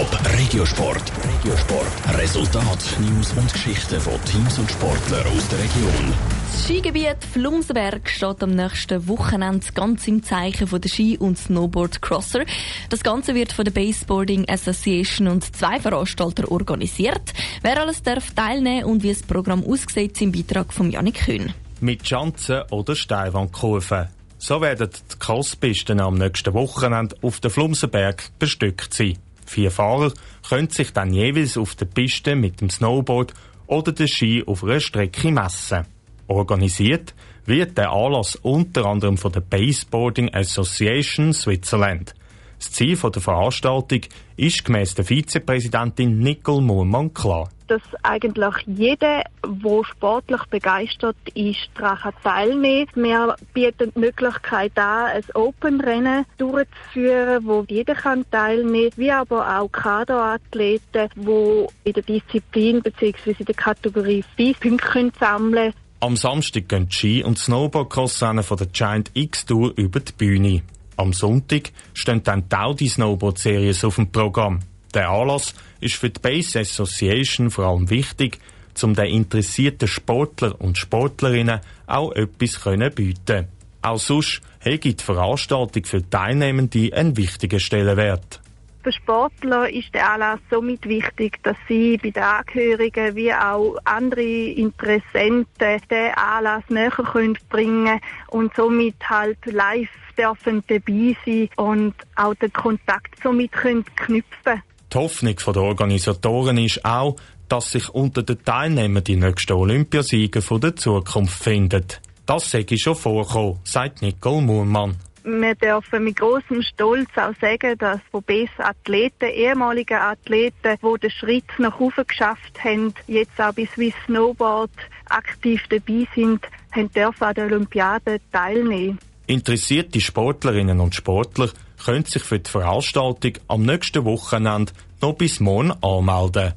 Top Regiosport. Regiosport. Resultat, News und Geschichten von Teams und Sportlern aus der Region. Das Skigebiet Flumsenberg steht am nächsten Wochenende ganz im Zeichen von der Ski- und Snowboard-Crosser. Das Ganze wird von der Baseboarding Association und zwei Veranstalter organisiert. Wer alles darf teilnehmen und wie das Programm aussieht, im Beitrag von Janik Kühn. Mit Schanzen oder Steilwandkurven. So werden die Crosspisten am nächsten Wochenende auf dem Flumsenberg bestückt sein. Vier Fahrer können sich dann jeweils auf der Piste mit dem Snowboard oder der Ski auf einer Strecke messen. Organisiert wird der Anlass unter anderem von der Baseboarding Association Switzerland. Das Ziel der Veranstaltung ist gemäss der Vizepräsidentin Nicole Muhrmann klar. Dass eigentlich jeder, der sportlich begeistert ist, daran teilnehmen kann. Wir bieten die Möglichkeit an, ein Open-Rennen durchzuführen, wo jeder kann teilnehmen kann, wie aber auch Kaderathleten, die in der Disziplin bzw. in der Kategorie 5 Punkte sammeln können. Am Samstag gehen die Ski- und Snowboard-Crossrennen von der Giant X-Tour über die Bühne. Am Sonntag stehen dann die Audi Snowboard Series auf dem Programm. Der Anlass ist für die Base Association vor allem wichtig, um den interessierten Sportler und Sportlerinnen auch etwas können bieten. Auch sonst hege die Veranstaltung für Teilnehmende einen wichtigen Stellenwert. Für Sportler ist der Anlass somit wichtig, dass sie bei den Angehörigen wie auch andere Interessenten den Anlass näher können bringen und somit halt live dürfen dabei sein und auch den Kontakt somit können knüpfen. Die Hoffnung der Organisatoren ist auch, dass sich unter den Teilnehmern die nächsten Olympiasieger der Zukunft finden. Das sei schon vorgekommen, sagt Nicole Muhrmann. Wir dürfen mit großem Stolz auch sagen, dass Bobes Athleten, ehemalige Athleten, die den Schritt nach oben geschafft haben, jetzt auch bei Swiss Snowboard aktiv dabei sind, haben dürfen an der Olympiade teilnehmen. Interessierte Sportlerinnen und Sportler können sich für die Veranstaltung am nächsten Wochenende noch bis morgen anmelden.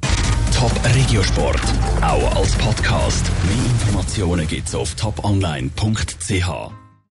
Top Regiosport, auch als Podcast. Mehr Informationen gibt's auf toponline.ch.